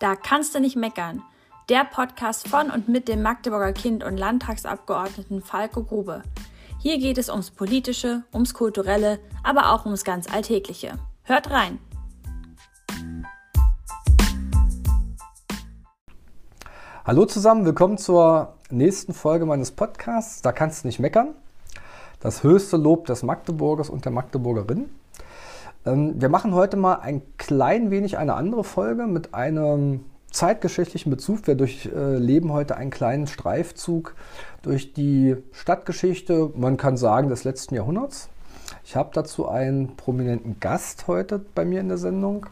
Da kannst du nicht meckern. Der Podcast von und mit dem Magdeburger Kind und Landtagsabgeordneten Falco Grube. Hier geht es ums Politische, ums Kulturelle, aber auch ums ganz Alltägliche. Hört rein! Hallo zusammen, willkommen zur nächsten Folge meines Podcasts. Da kannst du nicht meckern. Das höchste Lob des Magdeburgers und der Magdeburgerin. Ähm, wir machen heute mal ein klein wenig eine andere Folge mit einem zeitgeschichtlichen Bezug. Wir durchleben heute einen kleinen Streifzug durch die Stadtgeschichte, man kann sagen, des letzten Jahrhunderts. Ich habe dazu einen prominenten Gast heute bei mir in der Sendung.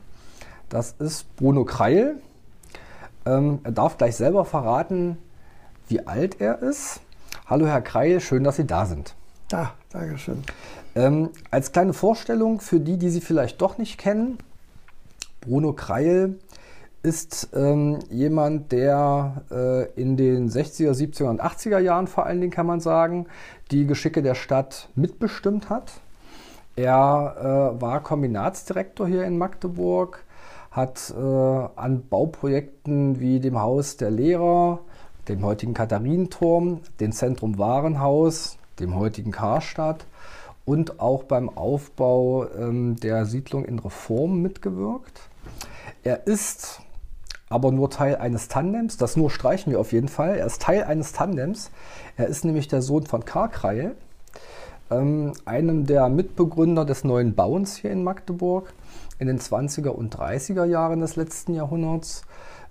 Das ist Bruno Kreil. Ähm, er darf gleich selber verraten, wie alt er ist. Hallo Herr Kreil, schön, dass Sie da sind. Ja, danke schön. Ähm, als kleine Vorstellung für die, die Sie vielleicht doch nicht kennen, Bruno Kreil ist ähm, jemand, der äh, in den 60er, 70er und 80er Jahren vor allen Dingen, kann man sagen, die Geschicke der Stadt mitbestimmt hat. Er äh, war Kombinatsdirektor hier in Magdeburg, hat äh, an Bauprojekten wie dem Haus der Lehrer, dem heutigen Katharinenturm, dem Zentrum Warenhaus, dem heutigen Karstadt und auch beim Aufbau ähm, der Siedlung in Reform mitgewirkt. Er ist aber nur Teil eines Tandems, das nur streichen wir auf jeden Fall. Er ist Teil eines Tandems. Er ist nämlich der Sohn von Karl Kreil, ähm, einem der Mitbegründer des neuen Bauens hier in Magdeburg in den 20er und 30er Jahren des letzten Jahrhunderts.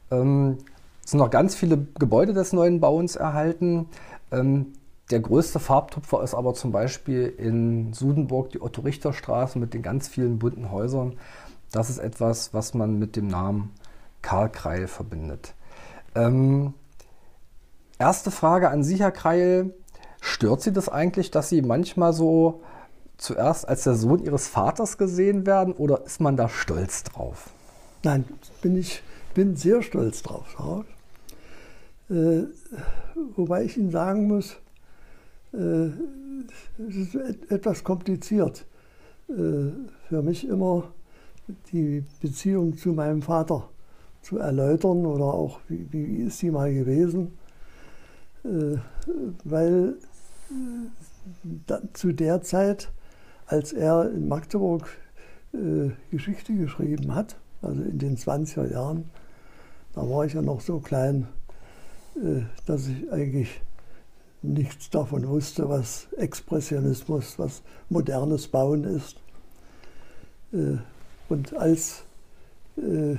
Ähm, es sind noch ganz viele Gebäude des neuen Bauens erhalten. Ähm, der größte Farbtupfer ist aber zum Beispiel in Sudenburg die Otto-Richter-Straße mit den ganz vielen bunten Häusern. Das ist etwas, was man mit dem Namen Karl Kreil verbindet. Ähm, erste Frage an Sie, Herr Kreil. Stört Sie das eigentlich, dass Sie manchmal so zuerst als der Sohn Ihres Vaters gesehen werden oder ist man da stolz drauf? Nein, bin ich bin sehr stolz drauf. Äh, wobei ich Ihnen sagen muss, es ist etwas kompliziert äh, für mich immer die Beziehung zu meinem Vater zu erläutern oder auch wie, wie ist sie mal gewesen, äh, weil zu der Zeit, als er in Magdeburg Geschichte geschrieben hat, also in den 20er Jahren, da war ich ja noch so klein, dass ich eigentlich nichts davon wusste, was Expressionismus, was modernes Bauen ist. Äh, und als äh,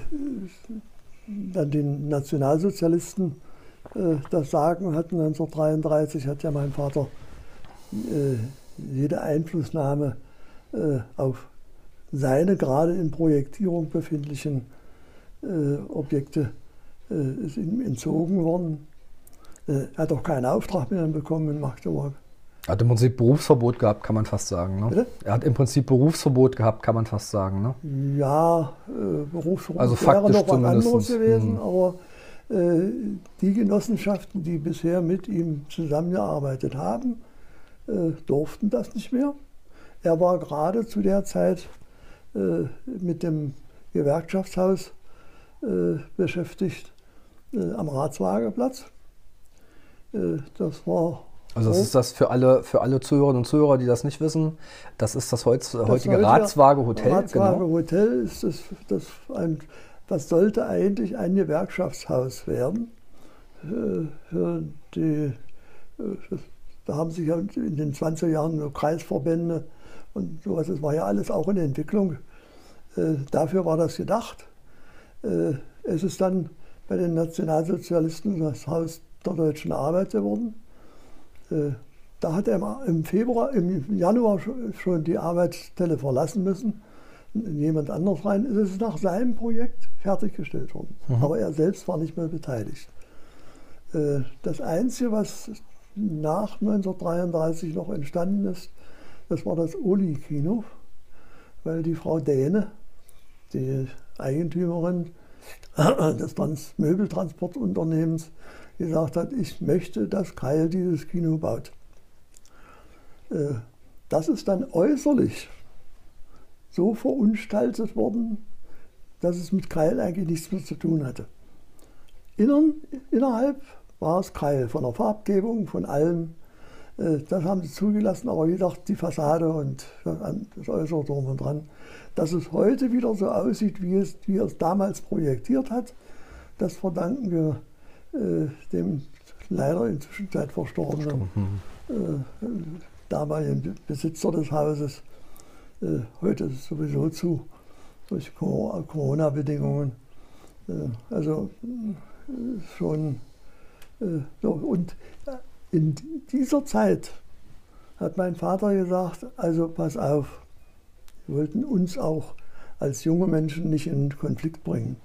dann die Nationalsozialisten äh, das Sagen hatten, 1933, hat ja mein Vater jede Einflussnahme auf seine gerade in Projektierung befindlichen Objekte ist ihm entzogen worden. Äh, er hat auch keinen Auftrag mehr bekommen in Magdeburg. Er hat im Prinzip Berufsverbot gehabt, kann man fast sagen. Ne? Er hat im Prinzip Berufsverbot gehabt, kann man fast sagen. Ne? Ja, äh, Berufsverbot also wäre noch was anderes gewesen, hm. aber äh, die Genossenschaften, die bisher mit ihm zusammengearbeitet haben, äh, durften das nicht mehr. Er war gerade zu der Zeit äh, mit dem Gewerkschaftshaus äh, beschäftigt am Ratswagenplatz. Äh, das war. Also das ist das für alle, für alle Zuhörerinnen und Zuhörer, die das nicht wissen. Das ist das, heutz, das heutige Ratswaage Hotel. Ratswaage genau. Hotel ist das, das, ein, das sollte eigentlich ein Gewerkschaftshaus werden. Äh, die, äh, da haben sich ja in den 20er Jahren nur Kreisverbände und sowas, das war ja alles auch in Entwicklung. Dafür war das gedacht. Es ist dann bei den Nationalsozialisten das Haus der Deutschen Arbeit geworden. Äh, da hat er im Februar, im Januar schon die Arbeitsstelle verlassen müssen. Jemand anderes rein. Es ist nach seinem Projekt fertiggestellt worden. Mhm. Aber er selbst war nicht mehr beteiligt. Äh, das Einzige, was nach 1933 noch entstanden ist, das war das Oli-Kino, weil die Frau Däne, die Eigentümerin des Möbeltransportunternehmens, gesagt hat, ich möchte, dass Keil dieses Kino baut. Äh, das ist dann äußerlich so verunstaltet worden, dass es mit Keil eigentlich nichts mehr zu tun hatte. innen, innerhalb war es Kreil von der Farbgebung, von allem. Äh, das haben sie zugelassen, aber wie gesagt, die Fassade und das Äußere drum und dran. Dass es heute wieder so aussieht, wie es, wie es damals projektiert hat, das verdanken wir dem leider inzwischen Zeit verstorbenen äh, damaligen Besitzer des Hauses. Äh, heute ist es sowieso zu, durch Corona-Bedingungen. Äh, also äh, schon äh. Und in dieser Zeit hat mein Vater gesagt, also pass auf, wir wollten uns auch als junge Menschen nicht in Konflikt bringen.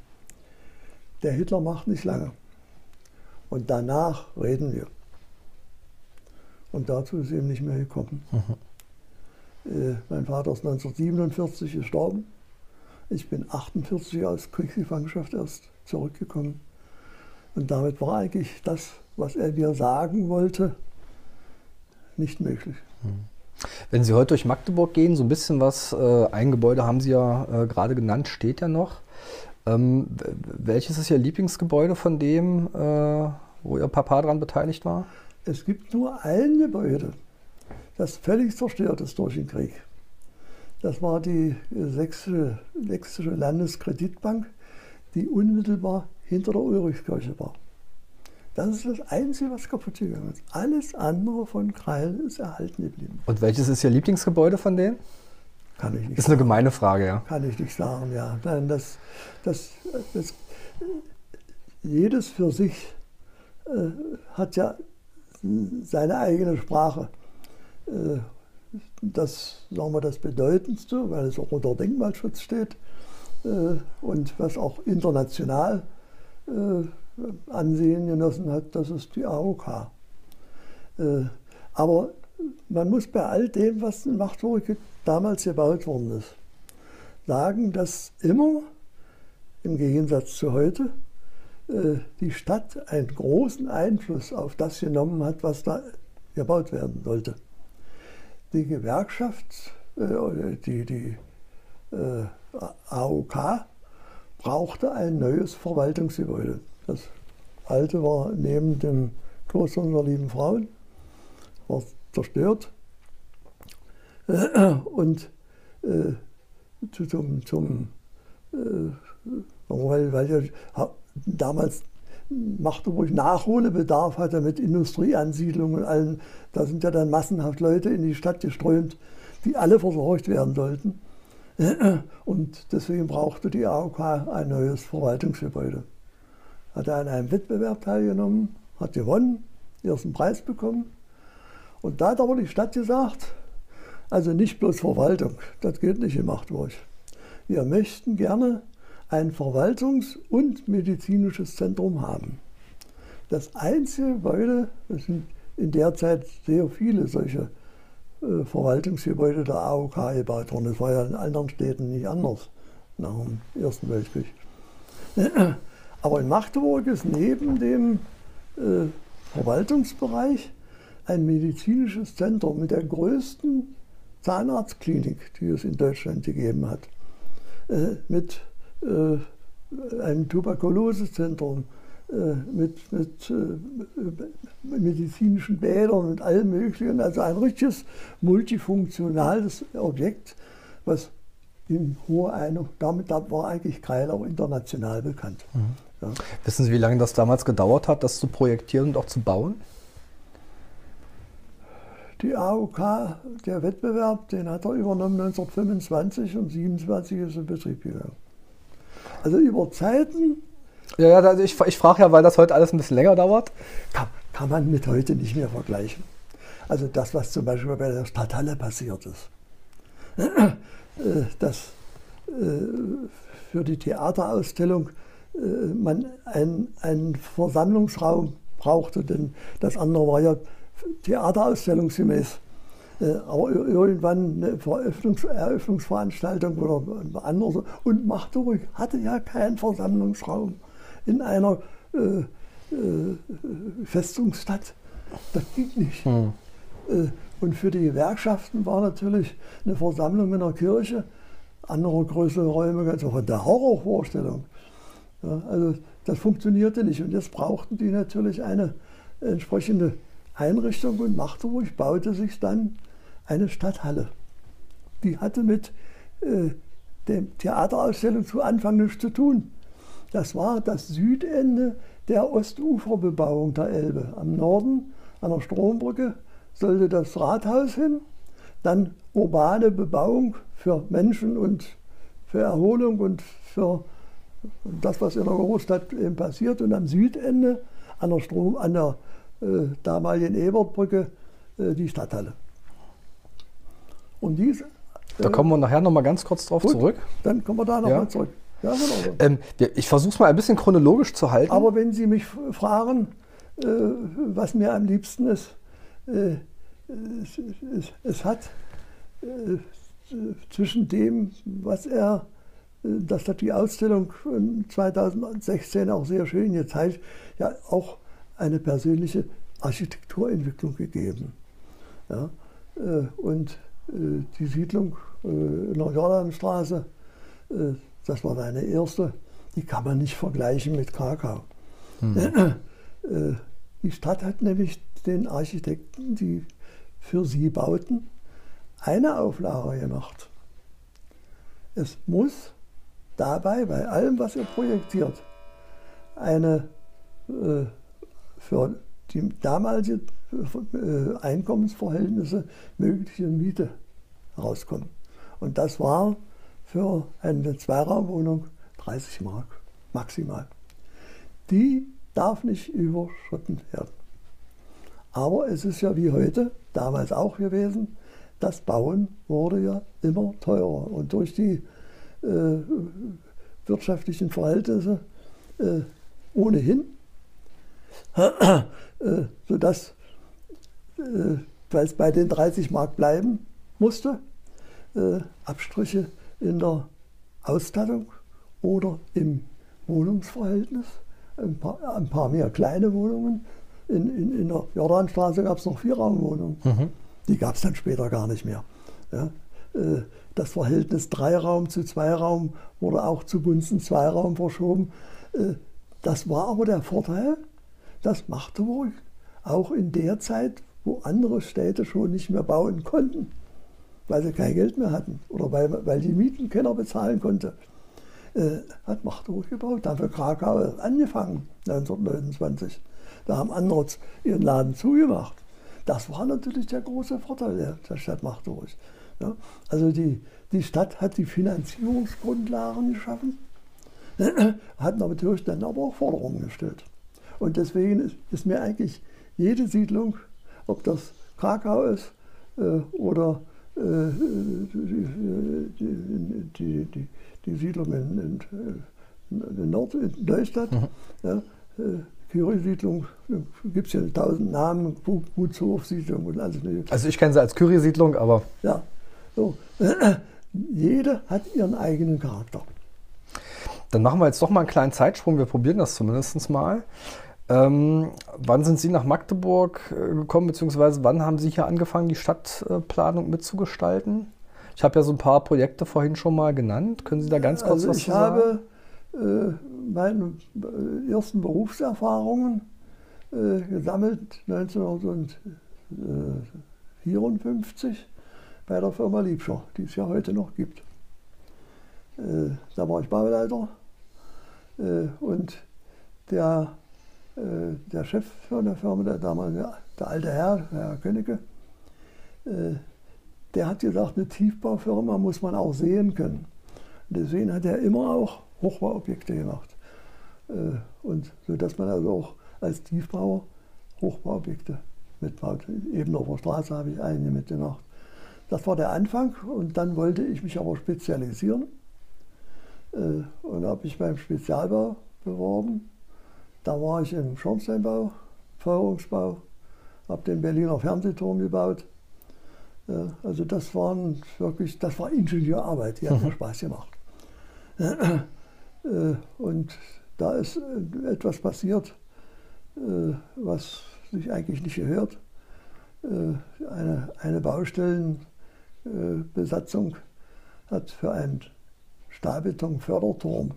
Der Hitler macht nicht lange. Und danach reden wir. Und dazu ist eben nicht mehr gekommen. Mhm. Äh, mein Vater ist 1947 gestorben. Ich bin 48 aus Kriegsgefangenschaft erst zurückgekommen. Und damit war eigentlich das, was er mir sagen wollte, nicht möglich. Mhm. Wenn Sie heute durch Magdeburg gehen, so ein bisschen was, äh, ein Gebäude haben Sie ja äh, gerade genannt, steht ja noch. Ähm, welches ist Ihr Lieblingsgebäude von dem, äh, wo Ihr Papa daran beteiligt war? Es gibt nur ein Gebäude, das völlig zerstört ist durch den Krieg. Das war die Sächsische, Sächsische Landeskreditbank, die unmittelbar hinter der Ulrichkirche war. Das ist das Einzige, was kaputt gegangen ist. Alles andere von Kreil ist erhalten geblieben. Und welches ist Ihr Lieblingsgebäude von denen? Kann ich nicht. Ist eine gemeine Frage, ja. Kann ich nicht sagen, ja. Nein, das, das, das, jedes für sich äh, hat ja seine eigene Sprache. Äh, das, sagen wir, das Bedeutendste, weil es auch unter Denkmalschutz steht äh, und was auch international äh, Ansehen genossen hat, das ist die AOK. Äh, aber man muss bei all dem, was in Magdeburg damals gebaut worden ist, sagen, dass immer, im Gegensatz zu heute, äh, die Stadt einen großen Einfluss auf das genommen hat, was da gebaut werden sollte. Die Gewerkschaft, äh, die, die äh, AOK, brauchte ein neues Verwaltungsgebäude. Das alte war neben dem Kloster unserer lieben Frauen, war zerstört. Und äh, zum, zum äh, weil, weil ja damals Magdeburg Nachholbedarf hatte mit Industrieansiedlungen und allem. Da sind ja dann massenhaft Leute in die Stadt geströmt, die alle versorgt werden sollten. Und deswegen brauchte die AOK ein neues Verwaltungsgebäude. Hat er an einem Wettbewerb teilgenommen, hat gewonnen, ersten Preis bekommen. Und da hat aber die Stadt gesagt, also nicht bloß Verwaltung, das geht nicht in Magdeburg. Wir möchten gerne ein Verwaltungs- und medizinisches Zentrum haben. Das einzige Gebäude, es sind in der Zeit sehr viele solche äh, Verwaltungsgebäude der AOK gebaut worden. Das war ja in anderen Städten nicht anders nach dem Ersten Weltkrieg. Aber in Magdeburg ist neben dem äh, Verwaltungsbereich ein medizinisches Zentrum mit der größten Zahnarztklinik, die es in Deutschland gegeben hat. Äh, mit äh, ein Tuberkulosezentrum äh, mit, mit medizinischen Bädern und allem Möglichen. Also ein richtiges multifunktionales Objekt, was in hoher Einung, damit war eigentlich Keil auch international bekannt. Mhm. Ja. Wissen Sie, wie lange das damals gedauert hat, das zu projektieren und auch zu bauen? Die AOK, der Wettbewerb, den hat er übernommen 1925 und 27 ist in Betrieb gegangen. Also über Zeiten. Ja, ja also ich, ich frage ja, weil das heute alles ein bisschen länger dauert. Kann, kann man mit heute nicht mehr vergleichen. Also das, was zum Beispiel bei der Stadthalle passiert ist. Äh, dass äh, für die Theaterausstellung äh, man einen Versammlungsraum brauchte, denn das andere war ja theaterausstellungsgemäß. Äh, aber irgendwann eine Eröffnungs Eröffnungsveranstaltung oder anderes. Und Magdeburg hatte ja keinen Versammlungsraum in einer äh, äh, Festungsstadt. Das ging nicht. Hm. Äh, und für die Gewerkschaften war natürlich eine Versammlung in der Kirche, andere größere Räume, ganz auch von der Horrorvorstellung. Ja, also das funktionierte nicht. Und jetzt brauchten die natürlich eine entsprechende Einrichtung und Magdeburg baute sich dann eine Stadthalle. Die hatte mit äh, der Theaterausstellung zu Anfang nichts zu tun. Das war das Südende der Ostuferbebauung der Elbe. Am Norden, an der Strombrücke, sollte das Rathaus hin, dann urbane Bebauung für Menschen und für Erholung und für das, was in der Großstadt eben passiert. Und am Südende, an der, Strom, an der äh, damaligen Ebertbrücke, äh, die Stadthalle. Und dies da kommen wir nachher noch mal ganz kurz drauf Gut, zurück. Dann kommen wir da noch ja. zurück. Ja, genau. Ähm, ich versuche es mal ein bisschen chronologisch zu halten. Aber wenn Sie mich fragen, äh, was mir am liebsten ist, äh, es, es, es, hat äh, zwischen dem, was er, äh, das hat die Ausstellung 2016 auch sehr schön gezeigt, ja auch eine persönliche Architekturentwicklung gegeben. Ja, äh, und äh, die Siedlung äh, in der Jordanstraße, das war meine erste, die kann man nicht vergleichen mit Krakau. Mhm. Die Stadt hat nämlich den Architekten, die für sie bauten, eine Auflage gemacht. Es muss dabei, bei allem, was ihr projektiert, eine äh, für die damalige äh, Einkommensverhältnisse mögliche Miete rauskommen. Und das war für eine Zweiraumwohnung 30 Mark maximal. Die darf nicht überschritten werden. Aber es ist ja wie heute, damals auch gewesen, das Bauen wurde ja immer teurer. Und durch die äh, wirtschaftlichen Verhältnisse äh, ohnehin, sodass äh, weil es bei den 30 Mark bleiben musste, äh, Abstriche in der Ausstattung oder im Wohnungsverhältnis, ein paar, ein paar mehr kleine Wohnungen. In, in, in der Jordanstraße gab es noch Vierraumwohnungen. Mhm. Die gab es dann später gar nicht mehr. Ja, äh, das Verhältnis Dreiraum zu Zweiraum wurde auch zugunsten Zweiraum verschoben. Äh, das war aber der Vorteil, dass Magdeburg auch in der Zeit wo andere Städte schon nicht mehr bauen konnten, weil sie kein Geld mehr hatten oder weil, weil die Mieten keiner bezahlen konnte, äh, hat Magdeburg gebaut. Da haben Krakau angefangen, 1929. Da haben andere ihren Laden zugemacht. Das war natürlich der große Vorteil der, der Stadt Magdeburg. Ja, also die, die Stadt hat die Finanzierungsgrundlagen geschaffen, hat natürlich dann aber auch Forderungen gestellt. Und deswegen ist, ist mir eigentlich jede Siedlung ob das Krakau ist äh, oder äh, die, die, die, die, Siedlung in, in, in Nord in Neustadt. Mhm. Ja, äh, Curie-Siedlung, gibt es ja tausend Namen, Gutshofsiedlung und alles mögliche. Also ich kenne sie als Curie-Siedlung, aber... Ja, so. Jede hat ihren eigenen Charakter. Dann machen wir jetzt doch mal einen kleinen Zeitsprung, wir probieren das zumindest mal. Ähm, wann sind Sie nach Magdeburg äh, gekommen, beziehungsweise wann haben Sie hier angefangen, die Stadtplanung mitzugestalten? Ich habe ja so ein paar Projekte vorhin schon mal genannt. Können Sie da ganz kurz also was zu sagen? Ich habe äh, meine äh, ersten Berufserfahrungen äh, gesammelt 1954 bei der Firma Liebscher, die es ja heute noch gibt. Äh, da war ich Bauleiter äh, und der der Chef von der Firma, der damalige, der alte Herr, Herr Königke, äh, der hat gesagt, eine Tiefbaufirma muss man auch sehen können. Und deswegen hat er immer auch Hochbauobjekte gemacht. Äh, und so dass man also auch als Tiefbauer Hochbauobjekte mitbaut. Eben auf der Straße habe ich einige mitgemacht. Das war der Anfang und dann wollte ich mich aber spezialisieren und habe mich beim Spezialbau beworben da war ich im Schornsteinbau, Feuerungsbau, habe den Berliner Fernsehturm gebaut. Also das waren wirklich, das war Ingenieurarbeit, die hat mir mhm. Spaß gemacht. Äh, und da ist etwas passiert, äh, was sich eigentlich nicht gehört. Äh, eine, eine Baustellenbesatzung hat für einen Stahlbeton-Förderturm,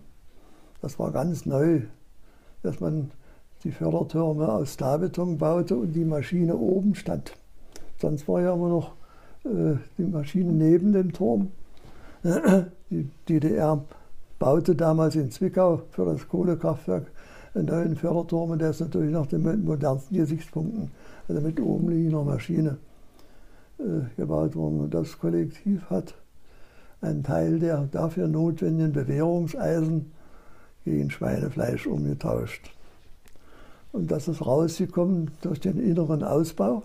das war ganz neu, dass man die Fördertürme aus Stahlbeton baute und die Maschine oben stand. Sonst war ja immer noch äh, die Maschine neben dem Turm. Die DDR baute damals in Zwickau für das Kohlekraftwerk einen neuen Förderturm und der ist natürlich nach den modernsten Gesichtspunkten, also mit oben liegender Maschine äh, gebaut worden. Und das Kollektiv hat einen Teil der dafür notwendigen Bewährungseisen gegen Schweinefleisch umgetauscht. Und das ist rausgekommen durch den inneren Ausbau,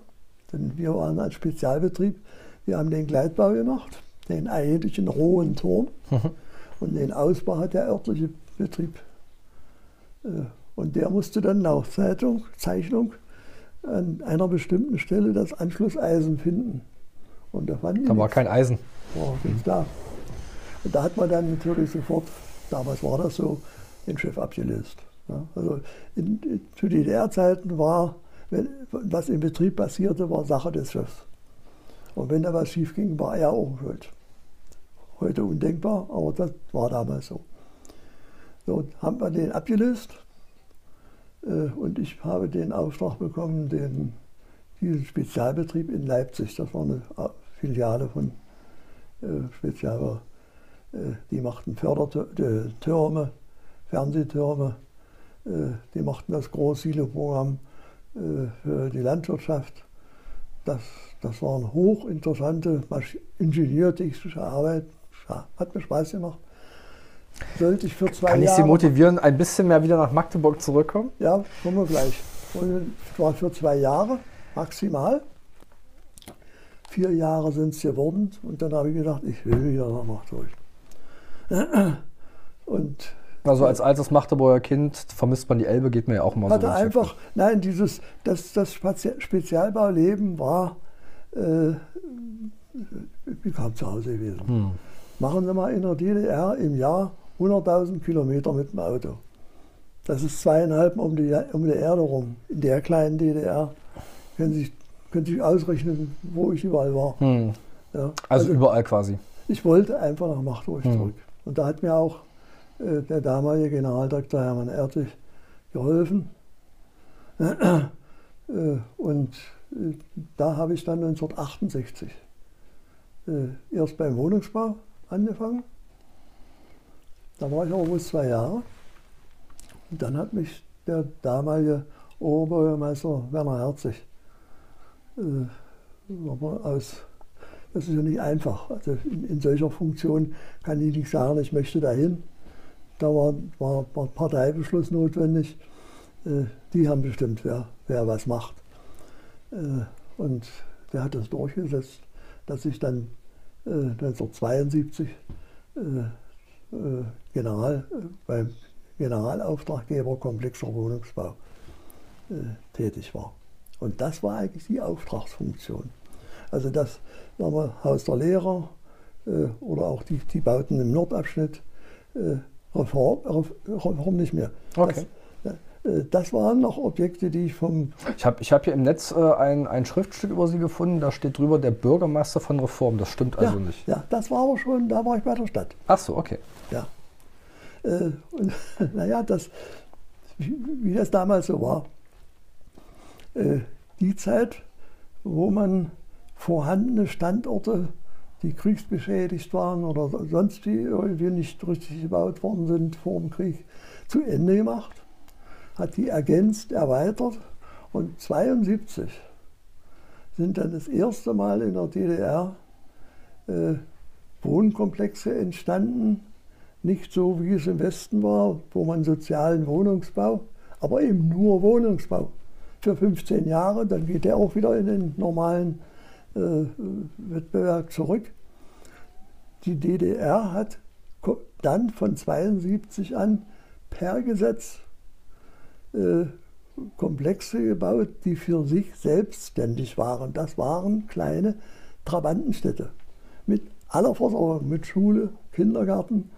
denn wir waren als Spezialbetrieb, wir haben den Gleitbau gemacht, den eigentlichen rohen Turm. Mhm. Und den Ausbau hat der örtliche Betrieb. Äh, und der musste dann nach Zeitung, Zeichnung an einer bestimmten Stelle das Anschlusseisen finden. Und da, fanden da war kein Eisen. Nicht da. Und da hat man dann natürlich sofort, damals war das so, den Chef abgelöst. Ja, also in, in, zu DDR-Zeiten war, wenn, was im Betrieb passierte, war Sache des Chefs. Und wenn da was schief ging, war er auch schuld. Heute undenkbar, aber das war damals so. So haben wir den abgelöst äh, und ich habe den Auftrag bekommen, den, diesen Spezialbetrieb in Leipzig, das war eine Filiale von äh, Spezial, äh, die machten Fördertürme, Fernsehtürme, äh, die machten das Großsilo-Programm äh, für die Landwirtschaft. Das, das waren hochinteressante ingenieurtechnische Arbeit, hat mir Spaß gemacht. Sollte ich für zwei Kann ich Jahre Sie motivieren, ein bisschen mehr wieder nach Magdeburg zurückkommen? Ja, kommen wir gleich. Und war für zwei Jahre maximal. Vier Jahre sind es geworden und dann habe ich gedacht, ich will wieder nach Magdeburg. Und also als altes Magdeburger Kind vermisst man die Elbe, geht mir ja auch immer hatte so. einfach, nein, dieses, das, das Spezialbauleben war, äh, wie kam zu Hause gewesen. Hm. Machen Sie mal in der DDR im Jahr 100.000 Kilometer mit dem Auto. Das ist zweieinhalb um die, um die Erde rum. In der kleinen DDR können Sie, können Sie ausrechnen, wo ich überall war. Hm. Ja, also, also, überall quasi. Ich wollte einfach nach Magdeburg hm. zurück. Und da hat mir auch der damalige Generaldirektor Hermann Ertig geholfen. Äh, und äh, da habe ich dann 1968 äh, erst beim Wohnungsbau angefangen. Da war ich auch bloß zwei Jahre. Und dann hat mich der damalige Oberbürgermeister Werner Herzig äh, aus, das ist ja nicht einfach. Also in, in, solcher Funktion kann ich nicht sagen, ich möchte dahin. Da war, war, Parteibeschluss notwendig. Äh, die haben bestimmt, wer, wer was macht. Äh, und der hat das durchgesetzt, dass ich dann 1972 äh, General, beim Generalauftraggeber komplexer Wohnungsbau tätig war. Und das war eigentlich die Auftragsfunktion. Also das wir, Haus der Lehrer äh, oder auch die, die Bauten im Nordabschnitt, äh, Reform, Reform nicht mehr. Okay. Äh, das waren noch Objekte, die ich vom. Ich habe ich hab hier im Netz äh, ein, ein Schriftstück über Sie gefunden, da steht drüber der Bürgermeister von Reform. Das stimmt also ja, nicht. Ja, das war aber schon, da war ich bei der Stadt. Ach so, okay. Ja. Äh, und naja, das, wie, wie, das damals so war. Äh, die Zeit, wo man vorhandene Standorte, die kriegsbeschädigt waren oder sonst wie irgendwie nicht richtig gebaut worden sind vor dem Krieg, zu Ende gemacht hat die ergänzt, erweitert. Und 1972 sind dann das erste Mal in der DDR äh, Wohnkomplexe entstanden, nicht so wie es im Westen war, wo man sozialen Wohnungsbau, aber eben nur Wohnungsbau für 15 Jahre, dann geht der auch wieder in den normalen äh, Wettbewerb zurück. Die DDR hat dann von 1972 an per Gesetz äh, Komplexe gebaut, die für sich selbstständig waren. Das waren kleine Trabantenstädte mit aller Versorgung, mit Schule, Kindergarten,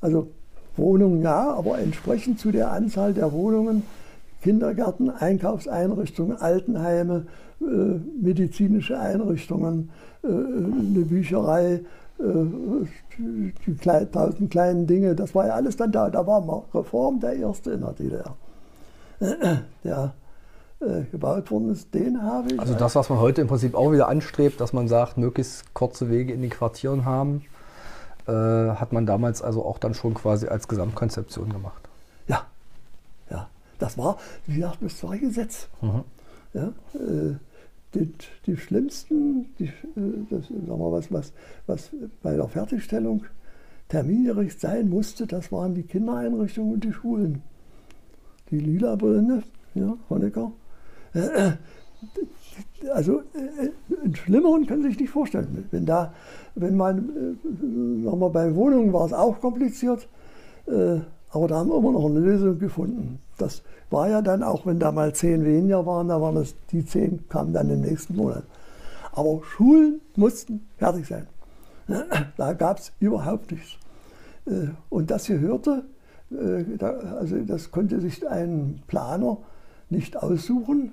also Wohnungen ja, aber entsprechend zu der Anzahl der Wohnungen Kindergärten, Einkaufseinrichtungen, Altenheime, äh, medizinische Einrichtungen, äh, eine Bücherei, äh, die tausend kleinen Dinge, das war ja alles dann da. Da war Reform der erste in der DDR. der gebaut worden ist, den habe ich. Also das, was man heute im Prinzip auch wieder anstrebt, dass man sagt, möglichst kurze Wege in den Quartieren haben, hat man damals also auch dann schon quasi als Gesamtkonzeption gemacht. Das war, wie gesagt, das war Gesetz. Mhm. Ja, äh, die, die, schlimmsten, die, äh, das, sagen wir, was, was, was bei der Fertigstellung termingerecht sein musste, das waren die Kindereinrichtungen und die Schulen. Die lila Brille, ja, Honecker. Äh, also einen schlimmeren können Sie sich nicht vorstellen. Wenn da, wenn man, sagen wir, bei Wohnungen war es auch kompliziert, aber da haben wir immer noch eine Lösung gefunden. Das war ja dann, auch wenn da mal zehn weniger waren, da waren es die zehn, kamen dann im nächsten Monat. Aber Schulen mussten fertig sein. Da gab es überhaupt nichts. Äh, und das gehörte, äh, also das konnte sich ein Planer nicht aussuchen.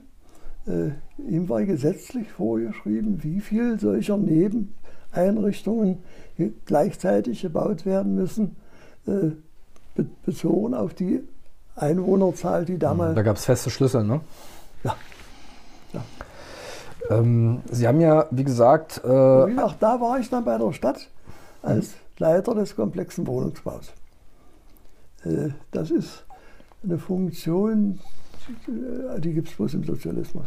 Äh, ihm war gesetzlich vorgeschrieben, wie viel solcher Nebeneinrichtungen gleichzeitig gebaut werden müssen, bezogen auf die Einwohnerzahl, die damals. Da gab es feste Schlüssel, ne? Ja. ja. Ähm, Sie haben ja, wie gesagt. Äh, auch da war ich dann bei der Stadt als Leiter des komplexen Wohnungsbaus. Äh, das ist eine Funktion, die gibt es bloß im Sozialismus.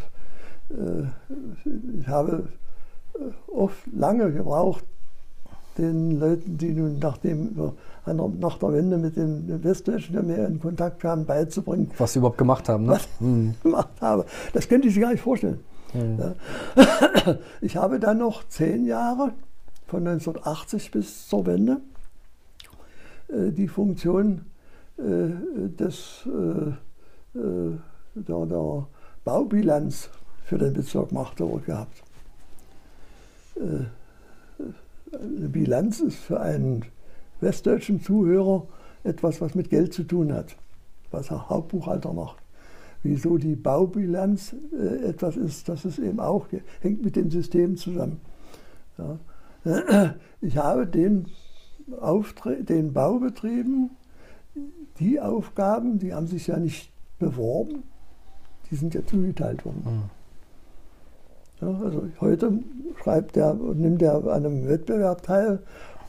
Äh, ich habe äh, oft lange gebraucht, den Leuten, die nun nachdem wir nach der Wende mit den Westdeutschen mehr in Kontakt kamen, beizubringen. Was sie überhaupt gemacht haben, ne? Was ich mhm. gemacht habe. Das könnte ich sich gar nicht vorstellen. Mhm. Ja. Ich habe dann noch zehn Jahre, von 1980 bis zur Wende, äh, die Funktion äh, des, äh, der, der Baubilanz für den Bezirk Magdeburg gehabt eine Bilanz ist für einen westdeutschen Zuhörer etwas, was mit Geld zu tun hat, was er Hauptbuchhalter macht. Wieso die Baubilanz äh, etwas ist, das ist eben auch, hängt mit dem System zusammen. Ja. Ich habe den, den Baubetrieben die Aufgaben, die haben sich ja nicht beworben, die sind ja zugeteilt worden. Mhm. Ja, also heute schreibt er und nimmt er an einem Wettbewerb teil.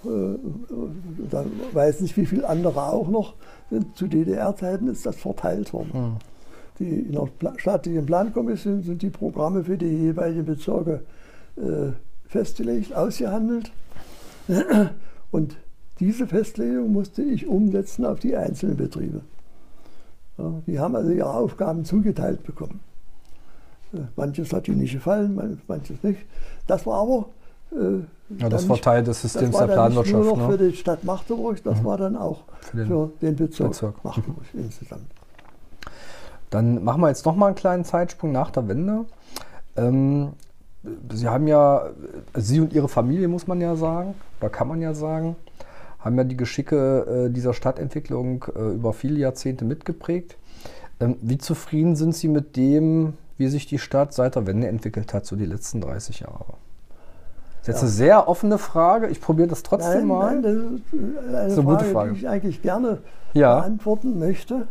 Äh, da weiß nicht, wie viele andere auch noch. Zu DDR-Zeiten ist das verteilt worden. Mhm. Die, in der staatlichen Plankommission sind die Programme für die jeweiligen Bezirke äh, festgelegt, ausgehandelt. Und diese Festlegung musste ich umsetzen auf die einzelnen Betriebe. Ja, die haben also ihre Aufgaben zugeteilt bekommen. Manches hat ihnen nicht gefallen, manches nicht. Das war aber. Äh, ja, das war Teil des Systems der Planwirtschaft. Nicht nur noch ne? für die Stadt Magdeburg, das mhm. war dann auch für den, für den Bezirk, Bezirk, Magdeburg mhm. insgesamt. Dann machen wir jetzt nochmal einen kleinen Zeitsprung nach der Wende. Ähm, Sie haben ja, Sie und Ihre Familie, muss man ja sagen, oder kann man ja sagen, haben ja die Geschicke äh, dieser Stadtentwicklung äh, über viele Jahrzehnte mitgeprägt. Ähm, wie zufrieden sind Sie mit dem, wie sich die Stadt seit der Wende entwickelt hat, so die letzten 30 Jahre? Das ist jetzt ja. eine sehr offene Frage. Ich probiere das trotzdem nein, mal. Nein, das ist eine, das ist eine Frage, Frage, die ich eigentlich gerne ja. beantworten möchte,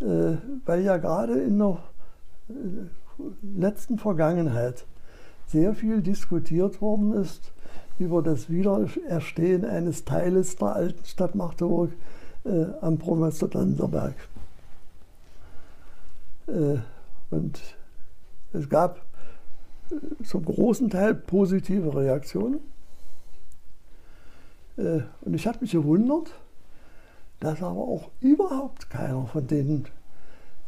äh, weil ja gerade in der äh, letzten Vergangenheit sehr viel diskutiert worden ist über das Wiedererstehen eines Teiles der alten Stadt Magdeburg äh, am Promester Danzerberg. Äh, und es gab äh, zum großen Teil positive Reaktionen. Äh, und ich habe mich gewundert, dass aber auch überhaupt keiner von denen,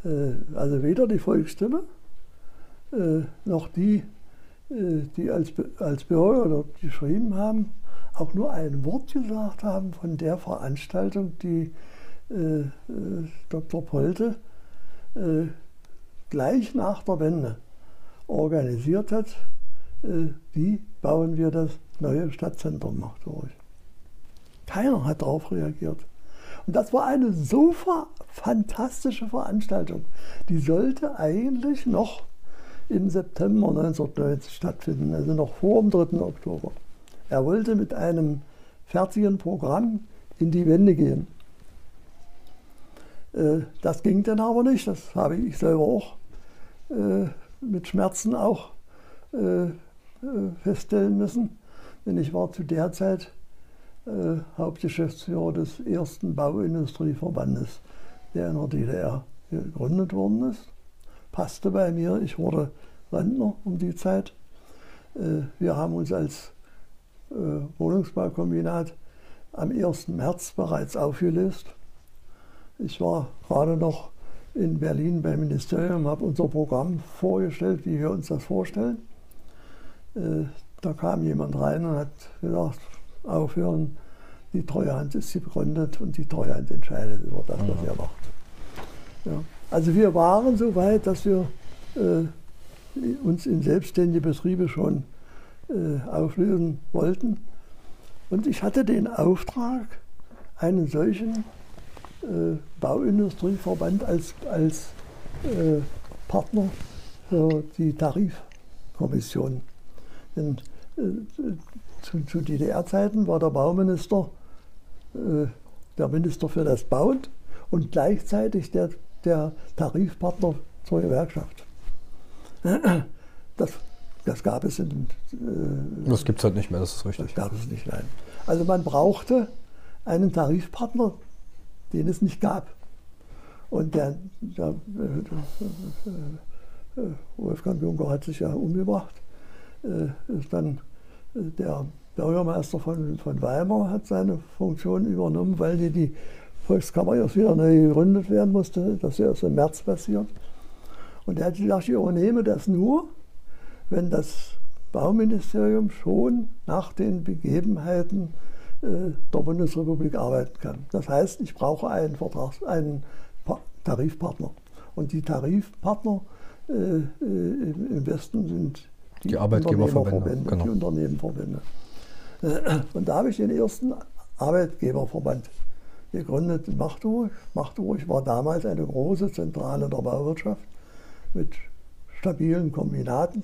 äh, also weder die Volksstimme noch die, die als, als Bürger dort geschrieben haben, auch nur ein Wort gesagt haben von der Veranstaltung, die Dr. Polte gleich nach der Wende organisiert hat, äh, wie bauen wir das neue Stadtzentrum Magdeburg. Keiner hat darauf reagiert. Und das war eine so fantastische Veranstaltung. Die sollte eigentlich noch im September 1990 stattfinden, also noch vor dem 3. Oktober. Er wollte mit einem fertigen Programm in die Wende gehen. Äh, das ging dann aber nicht. Das habe ich selber auch äh, mit Schmerzen auch äh, äh, feststellen müssen. Denn ich war zu der Zeit äh, Hauptgeschäftsführer des ersten Bauindustrieverbandes, der in der DDR gegründet worden ist. Passte bei mir, ich wurde Rentner um die Zeit. Äh, wir haben uns als äh, Wohnungsbaukombinat am 1. März bereits aufgelöst. Ich war gerade noch in Berlin beim Ministerium, habe unser Programm vorgestellt, wie wir uns das vorstellen. Äh, da kam jemand rein und hat gesagt, aufhören, die Treuhand ist gegründet und die Treuhand entscheidet über das, was ihr macht. Ja. Also wir waren so weit, dass wir äh, uns in selbstständige Betriebe schon äh, auflösen wollten. Und ich hatte den Auftrag, einen solchen äh, Bauindustrieverband als, als äh, Partner für die Tarifkommission. Denn äh, zu, zu DDR-Zeiten war der Bauminister äh, der Minister für das Bauen und gleichzeitig der, der Tarifpartner zur Gewerkschaft. Das, das gab es in. Äh, das gibt es halt nicht mehr, das ist richtig. Das gab es nicht, nein. Also man brauchte einen Tarifpartner, den es nicht gab. Und der, der äh, Wolfgang Juncker hat sich ja umgebracht, dann der Bürgermeister von, von Weimar hat seine Funktion übernommen, weil die, die Volkskammer erst wieder neu gegründet werden musste. Das ist erst im März passiert. Und er hat gesagt, ich übernehme das nur, wenn das Bauministerium schon nach den Begebenheiten äh, der Bundesrepublik arbeiten kann. Das heißt, ich brauche einen, Vertrags-, einen Tarifpartner. Und die Tarifpartner äh, äh, im Westen sind die, die Arbeitgeberverbände. Genau. Die Unternehmenverbände. Und da habe ich den ersten Arbeitgeberverband gegründet in Magdeburg. Magdeburg war damals eine große Zentrale der Bauwirtschaft mit stabilen Kombinaten.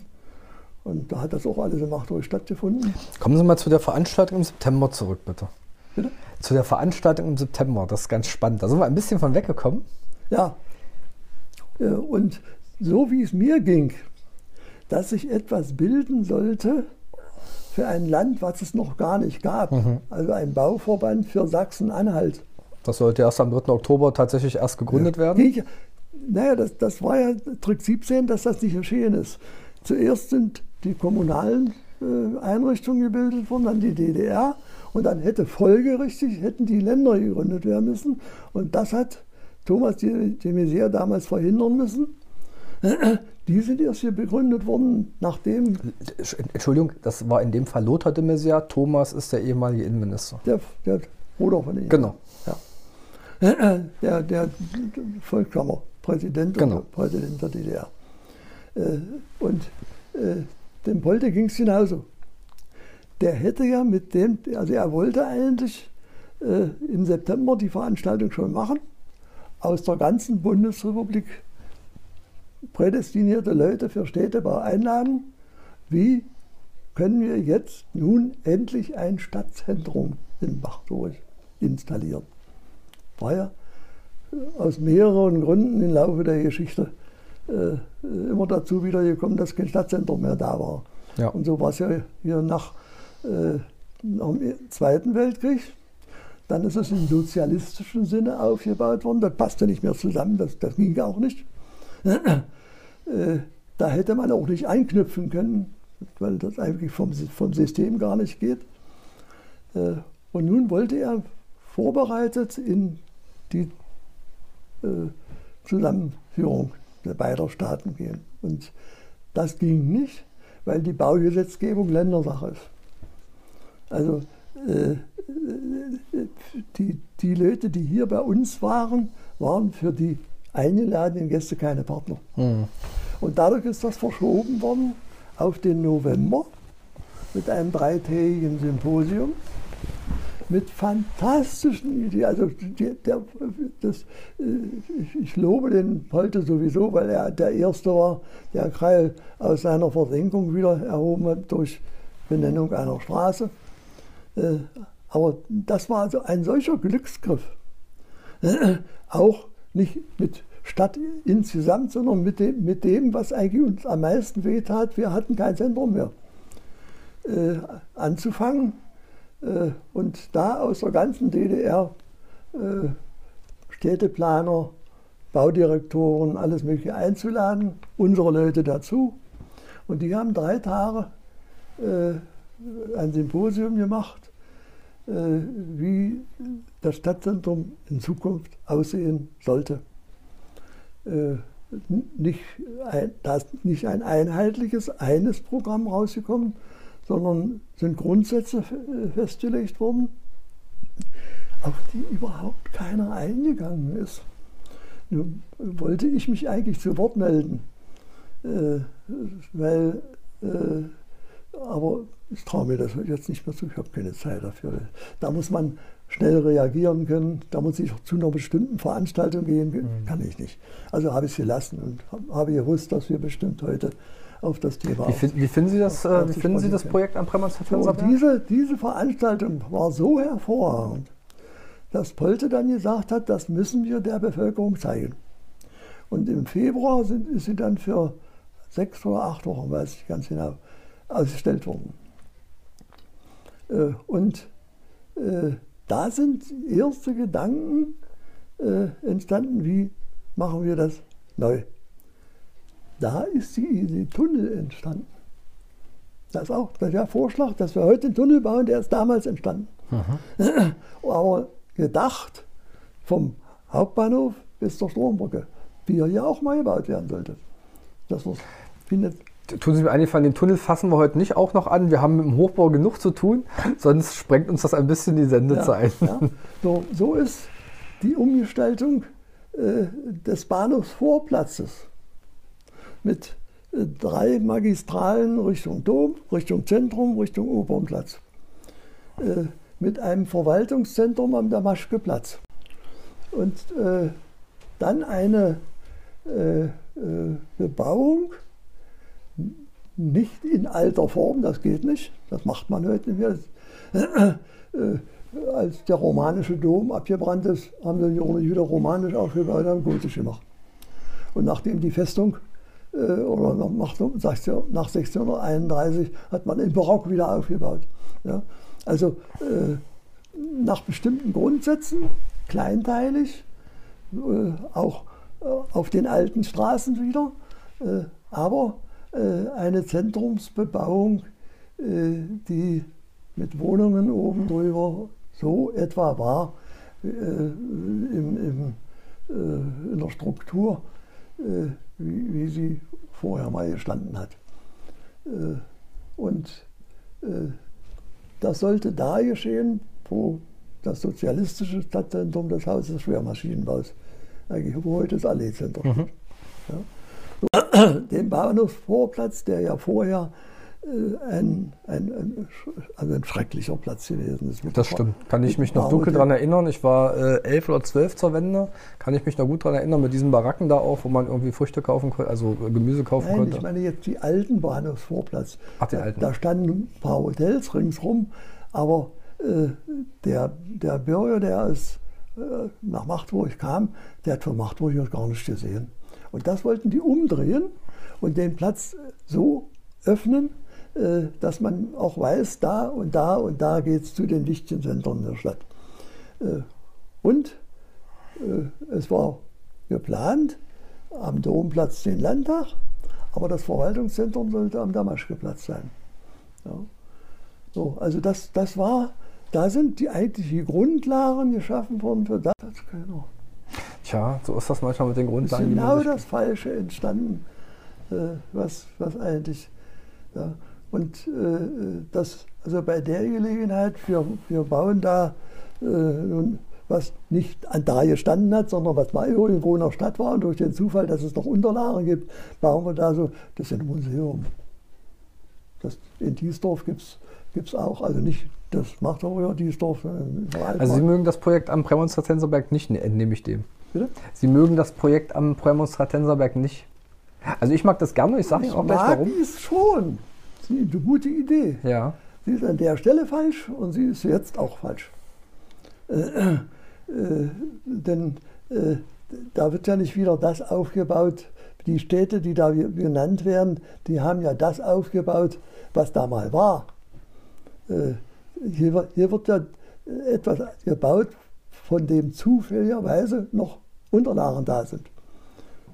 Und da hat das auch alles in Magdeburg stattgefunden. Kommen Sie mal zu der Veranstaltung im September zurück, bitte. Bitte? Zu der Veranstaltung im September, das ist ganz spannend. Da sind wir ein bisschen von weggekommen. Ja. Äh, und so wie es mir ging, dass sich etwas bilden sollte, für ein Land, was es noch gar nicht gab. Mhm. Also ein Bauverband für Sachsen-Anhalt. Das sollte erst am 3. Oktober tatsächlich erst gegründet ja. werden? Ich, naja, das, das war ja Trick 17, dass das nicht geschehen ist. Zuerst sind die kommunalen äh, Einrichtungen gebildet worden, dann die DDR und dann hätte folgerichtig, hätten die Länder gegründet werden müssen. Und das hat Thomas de Maizière damals verhindern müssen. Die sind erst hier begründet worden, nachdem. Entschuldigung, das war in dem Fall Lothar de Maizière. Thomas ist der ehemalige Innenminister. Der, der Bruder von ihm. Genau. Ja. Der, der Volkskammerpräsident genau. Präsident der DDR. Äh, und äh, dem Polte ging es genauso. Der hätte ja mit dem, also er wollte eigentlich äh, im September die Veranstaltung schon machen, aus der ganzen Bundesrepublik prädestinierte Leute für Städtebau einladen. Wie können wir jetzt nun endlich ein Stadtzentrum in Bachburg installieren? War ja äh, aus mehreren Gründen im Laufe der Geschichte immer dazu wiedergekommen, dass kein Stadtzentrum mehr da war. Ja. Und so war es ja hier nach, äh, nach dem Zweiten Weltkrieg. Dann ist es im sozialistischen Sinne aufgebaut worden. Das passte nicht mehr zusammen, das, das ging auch nicht. Äh, da hätte man auch nicht einknüpfen können, weil das eigentlich vom, vom System gar nicht geht. Äh, und nun wollte er vorbereitet in die äh, Zusammenführung beider Staaten gehen. Und das ging nicht, weil die Baugesetzgebung Ländersache ist. Also äh, die, die Leute, die hier bei uns waren, waren für die eingeladenen Gäste keine Partner. Mhm. Und dadurch ist das verschoben worden auf den November mit einem dreitägigen Symposium mit fantastischen Ideen. Also die, der, das, ich, ich, lobe den Polte sowieso, weil er der Erste war, der Kreil aus seiner Versenkung wieder erhoben hat durch Benennung einer Straße. Äh, aber das war also ein solcher Glücksgriff. Auch nicht mit Stadt insgesamt, sondern mit dem, mit dem, was eigentlich uns am meisten wehtat. Wir hatten kein Zentrum mehr. Äh, anzufangen äh, und da aus der ganzen DDR äh, Städteplaner, Baudirektoren, alles Mögliche einzuladen, unsere Leute dazu. Und die haben drei Tage äh, ein Symposium gemacht, äh, wie das Stadtzentrum in Zukunft aussehen sollte. Äh, nicht ein, da ist nicht ein einheitliches, eines Programm rausgekommen, sondern sind Grundsätze festgelegt worden, auf die überhaupt keiner eingegangen ist. Nun wollte ich mich eigentlich zu Wort melden, äh, weil, äh, aber ich traue mir das jetzt nicht mehr zu, ich habe keine Zeit dafür. Da muss man schnell reagieren können, da muss ich zu einer bestimmten Veranstaltung gehen, mhm. kann ich nicht. Also habe ich es gelassen und habe gewusst, dass wir bestimmt heute auf das Thema. Wie, find, wie finden Sie das, äh, wie finden Sie das Projekt am Bremmershöfer so, diese, diese Veranstaltung war so hervorragend, dass Polte dann gesagt hat, das müssen wir der Bevölkerung zeigen. Und im Februar sind, ist sie dann für sechs oder acht Wochen, weiß ich ganz genau, ausgestellt worden. Äh, und äh, da sind erste Gedanken äh, entstanden, wie machen wir das neu da ist die Idee Tunnel entstanden. Das ist auch der Vorschlag, dass wir heute einen Tunnel bauen, der ist damals entstanden. Mhm. Aber gedacht vom Hauptbahnhof bis zur Strombrücke, wie er ja auch mal gebaut werden sollte. Das findet Tun Sie mir einen den Tunnel fassen wir heute nicht auch noch an. Wir haben mit dem Hochbau genug zu tun, sonst sprengt uns das ein bisschen die Sendezeit. Ja, ja. So, so, ist die Umgestaltung äh, des Bahnhofsvorplatzes mit äh, drei Magistralen Richtung Dom, Richtung Zentrum, Richtung Opernplatz. Äh, mit einem Verwaltungszentrum am Damaschkeplatz. Und äh, dann eine äh, äh, Bebauung, nicht in alter Form, das geht nicht, das macht man heute nicht mehr. Äh, als der romanische Dom abgebrannt ist, haben sie ihn wieder romanisch aufgebaut und haben gotisch gemacht. Und nachdem die Festung oder nach, nach 1631 hat man den Barock wieder aufgebaut. Ja? Also äh, nach bestimmten Grundsätzen, kleinteilig, äh, auch äh, auf den alten Straßen wieder, äh, aber äh, eine Zentrumsbebauung, die mit Wohnungen oben drüber so etwa war im, im, in der Struktur wie, wie sie vorher mal gestanden hat. Äh, und äh, das sollte da geschehen, wo das sozialistische Stadtzentrum des Hauses Schwermaschinenbaus, eigentlich wo heute das Alleezentrum mhm. Ja. Den Bahnhofsvorplatz, der ja vorher ein, ein, ein, also ein schrecklicher Platz gewesen ist. Das stimmt. Kann ich mich noch dunkel daran erinnern. Ich war äh, elf oder zwölf zur Wende. Kann ich mich noch gut daran erinnern, mit diesen Baracken da auch, wo man irgendwie Früchte kaufen konnte, also Gemüse kaufen Nein, konnte. Ich meine jetzt die alten Bahnhofsvorplatz. Ach, die alten. Da, da standen ein paar Hotels ringsrum, aber äh, der, der Bürger, der ist, äh, nach Machtburg kam, der hat von Machtburg gar nichts gesehen. Und das wollten die umdrehen und den Platz so öffnen, äh, dass man auch weiß, da und da und da geht es zu den wichtigen Zentren der Stadt. Äh, und äh, es war geplant, am Domplatz den Landtag, aber das Verwaltungszentrum sollte am Damaschkeplatz sein. Ja. So, also das, das war, da sind die eigentlichen Grundlagen geschaffen worden für das keiner. Tja, so ist das manchmal mit den Grundlagen. Ist genau das Falsche entstanden, was, was eigentlich. Ja. Und äh, das, also bei der Gelegenheit, wir, wir bauen da äh, nun was nicht an da gestanden hat, sondern was mal irgendwo in der Stadt war und durch den Zufall, dass es noch Unterlagen gibt, bauen wir da so, das ist ein Museum. Das, in Diesdorf gibt es auch, also nicht das macht auch ja Diesdorf. Also Sie mögen das Projekt am Prämonstratenserberg nicht, ne, entnehme ich dem. Bitte? Sie mögen das Projekt am Prämonstratenserberg nicht. Also ich mag das gerne, ich sage Ihnen auch gleich warum. Ich mag es schon. Sie ist eine gute Idee. Ja. Sie ist an der Stelle falsch und sie ist jetzt auch falsch. Äh, äh, denn äh, da wird ja nicht wieder das aufgebaut. Die Städte, die da genannt werden, die haben ja das aufgebaut, was da mal war. Äh, hier, hier wird ja etwas gebaut, von dem zufälligerweise noch Unterlagen da sind.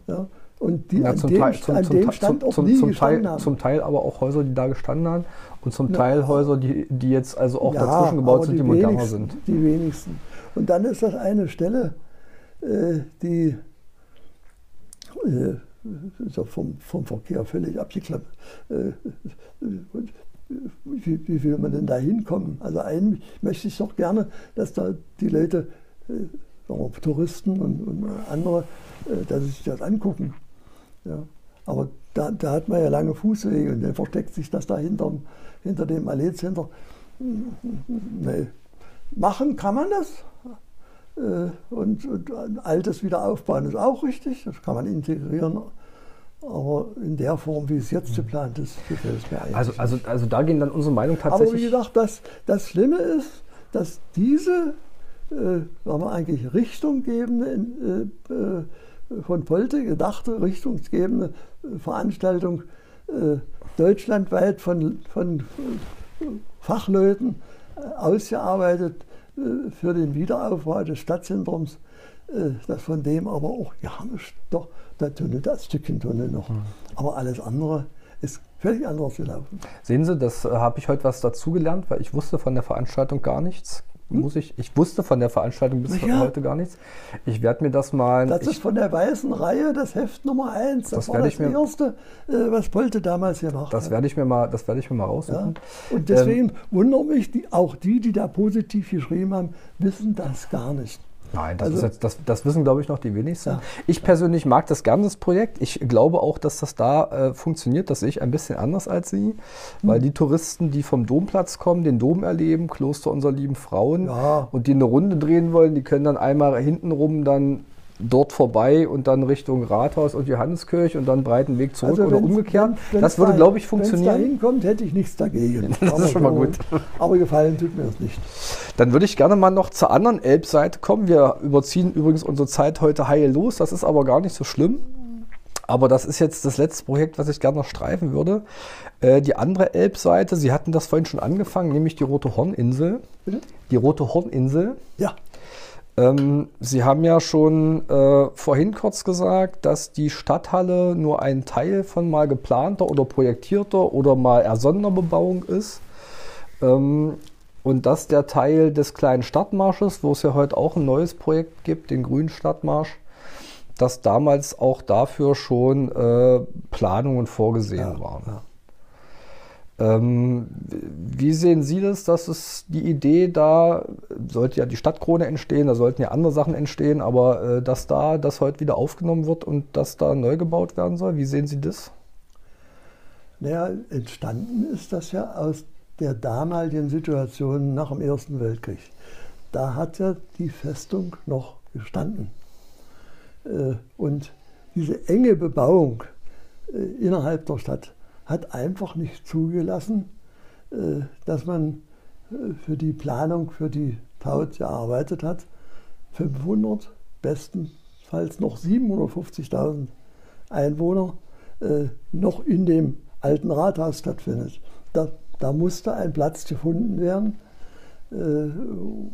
Ja, und die Ja, an zum dem, Teil, zum, an dem zum, Standort zum, nie zum, gestanden Teil, haben. zum Teil aber auch Häuser, die da gestanden haben und zum Ja. Teil Häuser, die, die jetzt also auch Ja, dazwischen gebaut sind, die moderner wenigsten- sind. Die wenigsten. Und dann ist das eine Stelle, äh, die äh, ja vom, vom Verkehr völlig abgeklappt. Äh, und wie, wie will man denn da hinkommen? Also eigentlich möchte ich doch gerne, dass da die Leute, äh, wir, Touristen und, und andere, äh, dass sie sich das angucken. Ja. Aber da, da hat man ja lange Fußwege und dann versteckt sich das da hinterm, hinter dem Allee-Center. Nee. Machen kann man das. Äh, Und, und altes wieder aufbauen ist auch richtig. Das kann man integrieren. Aber in der Form, wie es jetzt geplant ist, gefällt es mir eigentlich. Also, also, also da gehen dann unsere Meinung Aber wie tatsächlich. gesagt, das, das Schlimme ist, dass diese, äh, eigentlich richtunggebende, äh, äh, von Polte gedachte, richtungsgebende äh, Veranstaltung äh, deutschlandweit von, von äh, Fachleuten ausgearbeitet für den Wiederaufbau des Stadtzentrums, dass von dem aber auch gar nicht, doch der Tunnel, das Stückchen Tunnel noch. Aber alles andere ist völlig anders gelaufen. Sehen Sie, das habe ich heute was dazugelernt, weil ich wusste von der Veranstaltung gar nichts. Muss ich, ich wusste von der Veranstaltung bis Hm? Ja. heute gar nichts. Ich werde mir das mal. Das ich, ist von der weißen Reihe das Heft Nummer 1. Das, Das war werde das ich mir- erste, äh, was Polte damals gemacht das hat. werde ich mir mal, das werde ich mir mal Ja. raussuchen. Und deswegen wundert mich, die, auch die, die da positiv geschrieben haben, wissen das gar nicht. Nein, das, Also- ist jetzt, das, das wissen, glaube ich, noch die wenigsten. Ja. Ich persönlich mag das das Projekt. Ich glaube auch, dass das da äh, funktioniert. Das sehe ich ein bisschen anders als Sie. Weil Hm. die Touristen, die vom Domplatz kommen, den Dom erleben, Kloster unserer lieben Frauen Ja. und die eine Runde drehen wollen, die können dann einmal hintenrum dann dort vorbei und dann Richtung Rathaus und Johanneskirche und dann breiten Weg zurück oder Also wenn's- umgekehrt. das würde, glaube ich, Wenn es da funktionieren. hinkommt, hätte ich nichts dagegen. Das ist Aber schon mal gut. Aber gefallen tut mir das nicht. Dann würde ich gerne mal noch zur anderen Elbseite kommen. Wir überziehen übrigens unsere Zeit heute heillos. Das ist aber gar nicht so schlimm. Aber das ist jetzt das letzte Projekt, was ich gerne noch streifen würde. Äh, die andere Elbseite, Sie hatten das vorhin schon angefangen, nämlich die Rote Horninsel. Bitte? Die Rote Horninsel. Ja, Ähm, Sie haben ja schon äh, vorhin kurz gesagt, dass die Stadthalle nur ein Teil von mal geplanter oder projektierter oder mal ersonnener Bebauung ist. Ähm, und dass der Teil des kleinen Stadtmarsches, wo es ja heute auch ein neues Projekt gibt, den Grünen Stadtmarsch, dass damals auch dafür schon äh, Planungen vorgesehen Ja, waren. ja. Ähm, wie sehen Sie das, dass es die Idee da, sollte ja die Stadtkrone entstehen, da sollten ja andere Sachen entstehen, aber äh, dass da das heute wieder aufgenommen wird und dass da neu gebaut werden soll, wie sehen Sie das? Naja, entstanden ist das ja aus der damaligen Situation nach dem Ersten Weltkrieg. Da hat ja die Festung noch gestanden. Äh, Und diese enge Bebauung äh, innerhalb der Stadt hat einfach nicht zugelassen, äh, dass man für die Planung, für die Taut gearbeitet hat. 500, bestenfalls noch 750.000 Einwohner noch in dem alten Rathaus stattfindet. Da, da musste ein Platz gefunden werden, äh,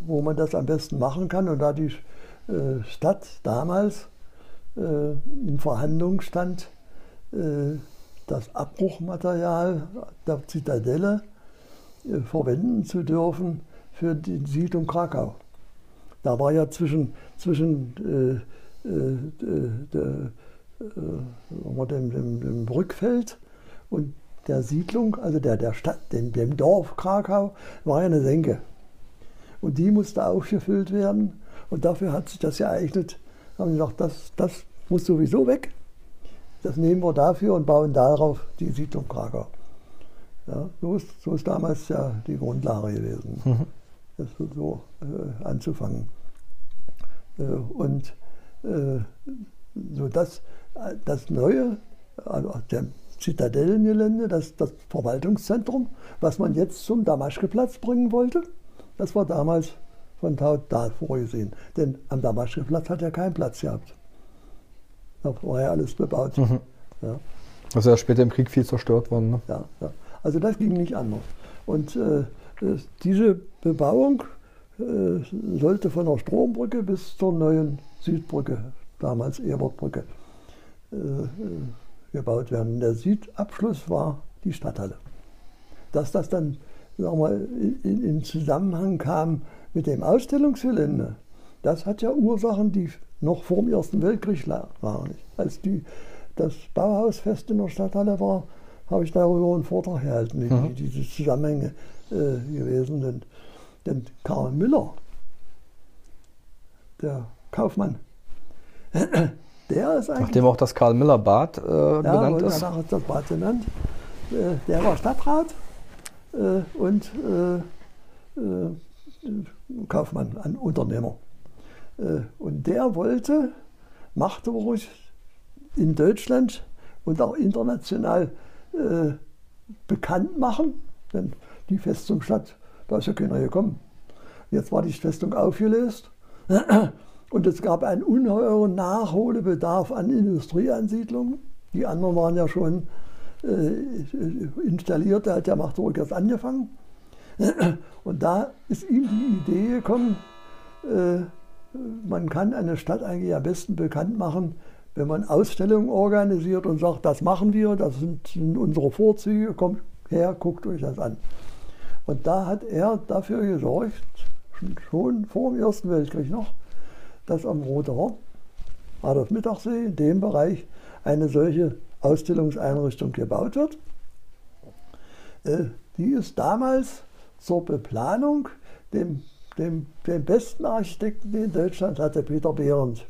wo man das am besten machen kann. Und da die äh, Stadt damals äh, in Verhandlungen stand, das Abbruchmaterial der Zitadelle verwenden zu dürfen für die Siedlung Krakau. Da war ja zwischen, zwischen äh, äh, de, äh, dem, dem, dem Brückfeld und der Siedlung, also der, der Stadt, dem, dem Dorf Krakau, war ja eine Senke. Und die musste aufgefüllt werden. Und dafür hat sich das geeignet. Haben sie gesagt, das, das muss sowieso weg. Das nehmen wir dafür und bauen darauf die Siedlung Krakau. Ja, so, ist, so ist damals ja die Grundlage gewesen, das so äh, anzufangen. Äh, und äh, so das, das neue, also der Zitadellengelände, das, das Verwaltungszentrum, was man jetzt zum Damaschkeplatz bringen wollte, das war damals von Taut da vorgesehen. Denn am Damaschkeplatz hat er keinen Platz gehabt. Da war ja alles bebaut. Mhm. Ja. Also ja später im Krieg viel zerstört worden. Ne? Ja, ja. Also das ging nicht anders. Und äh, diese Bebauung äh, sollte von der Strombrücke bis zur neuen Südbrücke, damals Ebertbrücke, äh, äh, gebaut werden. Der Südabschluss war die Stadthalle. Dass das dann sagen wir, in, in Zusammenhang kam mit dem Ausstellungsgelände, das hat ja Ursachen, die noch vor dem Ersten Weltkrieg waren. Als die, das Bauhausfest in der Stadthalle war, habe ich darüber einen Vortrag gehalten, wie mhm. diese Zusammenhänge äh, gewesen sind. Denn Karl Müller, der Kaufmann, der ist eigentlich. Nachdem auch das Karl-Müller-Bad äh, ja, benannt ist. Ist das Bad genannt. Äh, der war Stadtrat äh, und äh, äh, Kaufmann, ein Unternehmer. Und der wollte Magdeburg in Deutschland und auch international bekannt machen, denn die Festung Stadt, da ist ja keiner gekommen. Jetzt war die Festung aufgelöst und es gab einen ungeheuren Nachholbedarf an Industrieansiedlungen. Die anderen waren ja schon äh, installiert, da hat der Magdeburg erst angefangen. Und da ist ihm die Idee gekommen, äh, man kann eine Stadt eigentlich am besten bekannt machen, wenn man Ausstellungen organisiert und sagt, das machen wir, das sind, sind unsere Vorzüge, kommt her, guckt euch das an. Und da hat er dafür gesorgt, schon vor dem Ersten Weltkrieg noch, dass am Roter Adolf Mittagsee in dem Bereich eine solche Ausstellungseinrichtung gebaut wird. Äh, die ist damals zur Beplanung dem, dem, dem besten Architekten, den Deutschland hatte, Peter Behrendt,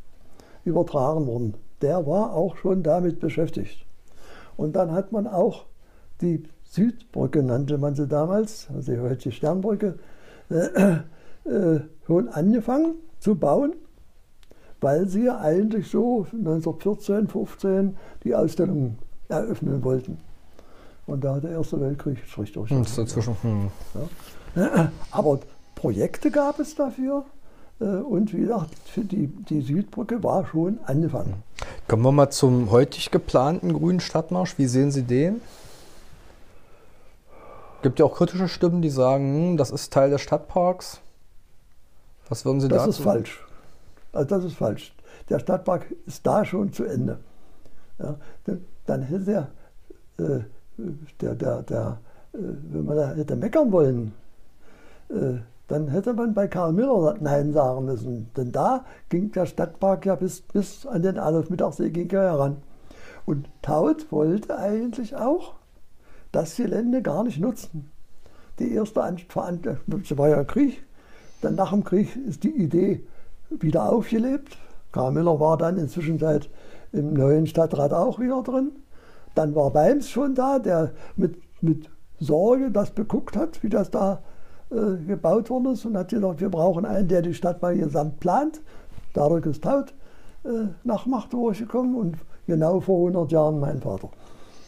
übertragen worden. Der war auch schon damit beschäftigt. Und dann hat man auch die Südbrücke, nannte man sie damals, also die heutige Sternbrücke, äh, äh, schon angefangen zu bauen weil sie eigentlich so 1914, 15 die Ausstellung eröffnen wollten. Und da hat der Erste Weltkrieg Strich durch. Hm, dazwischen. Hm. Ja. Aber Projekte gab es dafür. Äh, und wie gesagt, die, die Südbrücke war schon angefangen. Kommen wir mal zum heutig geplanten grünen Stadtmarsch. Wie sehen Sie den? Gibt ja auch kritische Stimmen, die sagen, hm, das ist Teil des Stadtparks. Was würden Sie das dazu? Das ist falsch. Also das ist falsch. Der Stadtpark ist da schon zu Ende. Ja, dann hätte er, äh, der, der, der, äh, wenn man da hätte meckern wollen, äh, dann hätte man bei Karl Müller Nein sagen müssen. Denn da ging der Stadtpark ja bis, bis an den Adolf Mittagssee ging er heran. Und Taut wollte eigentlich auch das Gelände gar nicht nutzen. Die erste Veranstaltung, es war ja Krieg, dann nach dem Krieg ist die Idee wieder aufgelebt. Karl Müller war dann inzwischen seit im neuen Stadtrat auch wieder drin. Dann war Beims schon da, der mit, mit Sorge das beguckt hat, wie das da äh, gebaut worden ist und hat gesagt, wir brauchen einen, der die Stadt mal gesamt plant. Dadurch ist Taut äh, nach Magdeburg gekommen und genau vor 100 Jahren mein Vater.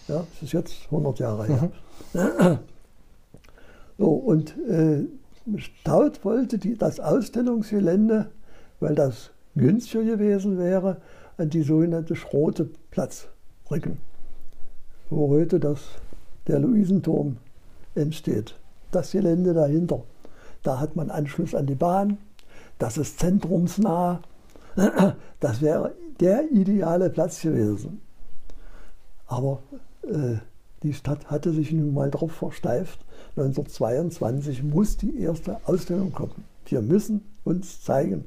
Ja, das ist jetzt 100 Jahre her. Mhm. So, und äh, Taut wollte die, das Ausstellungsgelände weil das günstiger gewesen wäre, an die sogenannte Schrote Platz rücken, wo heute das, der Luisenturm entsteht. Das Gelände dahinter. Da hat man Anschluss an die Bahn, das ist zentrumsnah. Das wäre der ideale Platz gewesen. Aber äh, die Stadt hatte sich nun mal darauf versteift, 1922 muss die erste Ausstellung kommen. Wir müssen uns zeigen.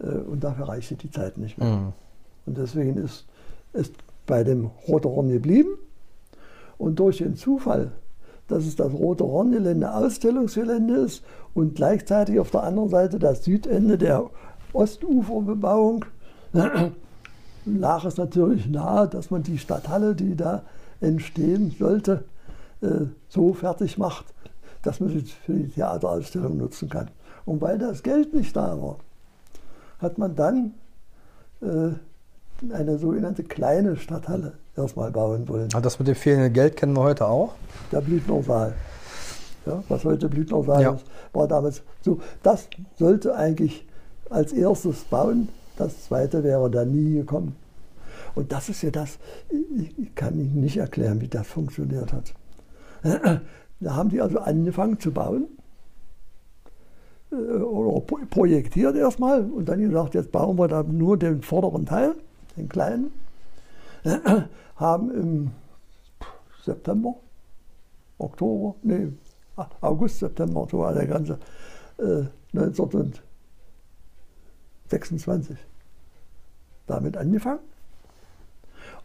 Äh, und dafür reichte die Zeit nicht mehr. Mhm. Und deswegen ist es bei dem Rote Horn geblieben. Und durch den Zufall, dass es das Rote Horngelände Ausstellungsgelände ist und gleichzeitig auf der anderen Seite das Südende der Ostuferbebauung, lag es natürlich nahe, dass man die Stadthalle, die da entstehen sollte, äh, so fertig macht, dass man sie für die Theaterausstellung nutzen kann. Und weil das Geld nicht da war, hat man dann äh, eine sogenannte kleine Stadthalle erstmal bauen wollen. Ah, das mit dem fehlenden Geld kennen wir heute auch? Der Blüthner Saal. Ja, was heute Blüthner Saal ja. ist, war damals so. Das sollte eigentlich als erstes bauen. Das zweite wäre da nie gekommen. Und das ist ja das, ich kann Ihnen nicht erklären, wie das funktioniert hat. Da haben die also angefangen zu bauen oder projektiert erstmal und dann gesagt, jetzt bauen wir da nur den vorderen Teil, den kleinen. Haben im September, Oktober, nee, August, September, Oktober, der ganze äh, 1926 damit angefangen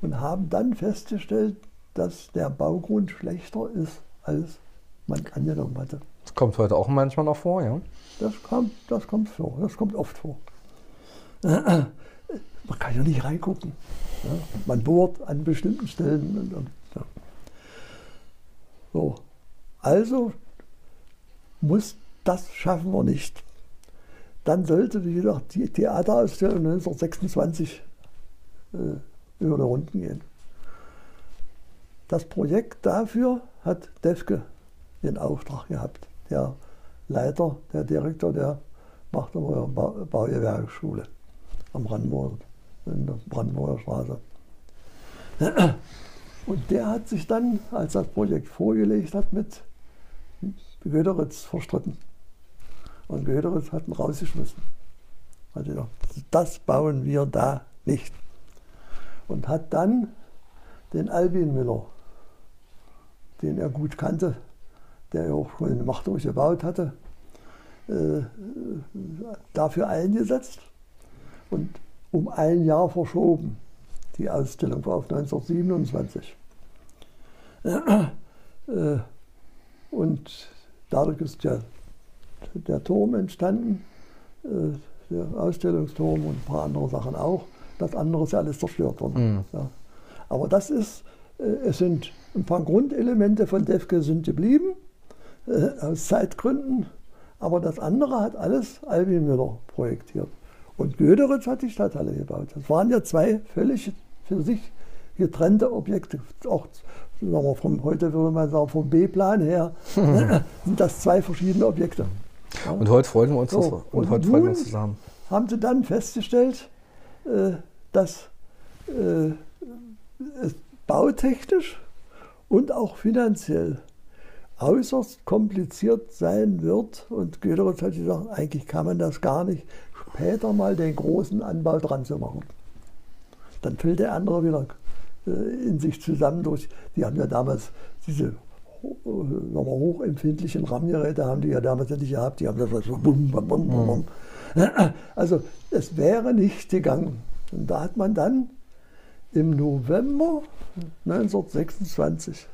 und haben dann festgestellt, dass der Baugrund schlechter ist, als man angenommen hatte. Das kommt heute auch manchmal noch vor, ja? Das kommt, das kommt vor, das kommt oft vor. Man kann ja nicht reingucken. Ja? Man bohrt an bestimmten Stellen. Und, und, ja. So. Also muss, das schaffen wir nicht. Dann sollte, wie gesagt, die Theaterausstellung 1926 äh, über die Runden gehen. Das Projekt dafür hat Defke den Auftrag gehabt. Der Leiter, der Direktor der Magdeburger Baugewerbeschule am Brandenburger, in der Brandenburger Straße. Und der hat sich dann, als das Projekt vorgelegt hat, mit Göderitz verstritten. Und Göderitz hat ihn rausgeschmissen. Hat gesagt, das bauen wir da nicht. Und hat dann den Albin Müller, den er gut kannte, der ja auch schon in Machtburg gebaut hatte, äh, dafür eingesetzt und um ein Jahr verschoben. Die Ausstellung war auf 1927. Äh, und dadurch ist der, der Turm entstanden, äh, der Ausstellungsturm und ein paar andere Sachen auch. Das andere ist ja alles zerstört worden. Mhm. Ja. Aber das ist, es sind ein paar Grundelemente von Defke sind geblieben, aus Zeitgründen. Aber das andere hat alles Albin Müller projektiert. Und Göderitz hat die Stadthalle gebaut. Das waren ja zwei völlig für sich getrennte Objekte. Auch sagen wir, vom, heute würde man sagen, vom B-Plan her sind das zwei verschiedene Objekte. Ja. Und heute freuen wir uns, so. und, und heute freuen wir uns zusammen. Haben sie dann festgestellt, äh, dass äh, es bautechnisch und auch finanziell äußerst kompliziert sein wird. Und Göderitz hat gesagt, eigentlich kann man das gar nicht, später mal den großen Anbau dran zu machen. Dann fällt der andere wieder äh, in sich zusammen durch. Die haben ja damals diese äh, hochempfindlichen RAM-Geräte haben die ja damals nicht gehabt. Die haben das so bum, bum, bum, bum. Also es wäre nicht gegangen. Und da hat man dann im November 1926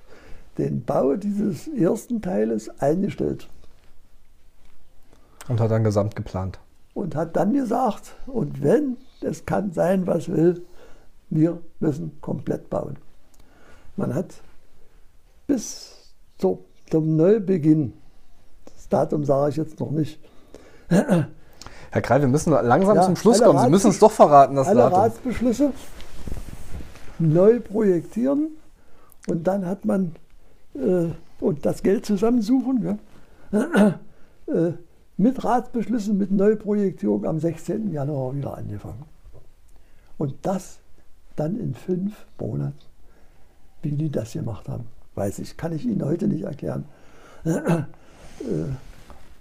den Bau dieses ersten Teiles eingestellt. Und hat dann gesamt geplant. Und hat dann gesagt, und wenn, es kann sein, was will, wir müssen komplett bauen. Man hat bis zur, zum Neubeginn, das Datum sage ich jetzt noch nicht, Herr Kreil, wir müssen langsam ja, zum Schluss kommen. Sie müssen es doch verraten, das alle Datum. Ratsbeschlüsse neu projektieren und dann hat man und das Geld zusammensuchen. Äh, mit Ratsbeschlüssen, mit Neuprojektierung am 16. Januar wieder angefangen. Und das dann in fünf Monaten. Wie die das gemacht haben, weiß ich, kann ich Ihnen heute nicht erklären. Äh,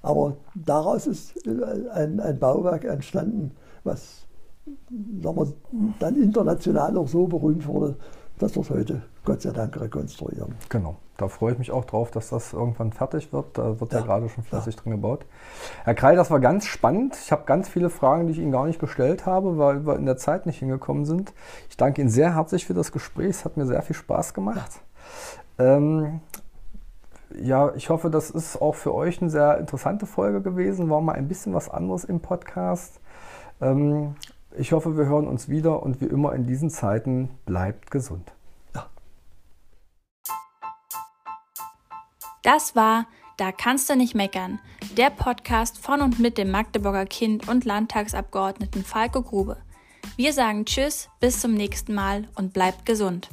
aber daraus ist ein, ein Bauwerk entstanden, was wir, dann international auch so berühmt wurde, dass wir es heute Gott sei Dank rekonstruieren. Genau. Da freue ich mich auch drauf, dass das irgendwann fertig wird. Da wird ja, ja gerade schon fleißig ja. drin gebaut. Herr Kreil, das war ganz spannend. Ich habe ganz viele Fragen, die ich Ihnen gar nicht gestellt habe, weil wir in der Zeit nicht hingekommen sind. Ich danke Ihnen sehr herzlich für das Gespräch. Es hat mir sehr viel Spaß gemacht. Ja. Ähm, ja, ich hoffe, das ist auch für euch eine sehr interessante Folge gewesen. War mal ein bisschen was anderes im Podcast. Ähm, ich hoffe, wir hören uns wieder und wie immer in diesen Zeiten bleibt gesund. Das war Da kannst du nicht meckern, der Podcast von und mit dem Magdeburger Kind und Landtagsabgeordneten Falco Grube. Wir sagen Tschüss, bis zum nächsten Mal und bleibt gesund.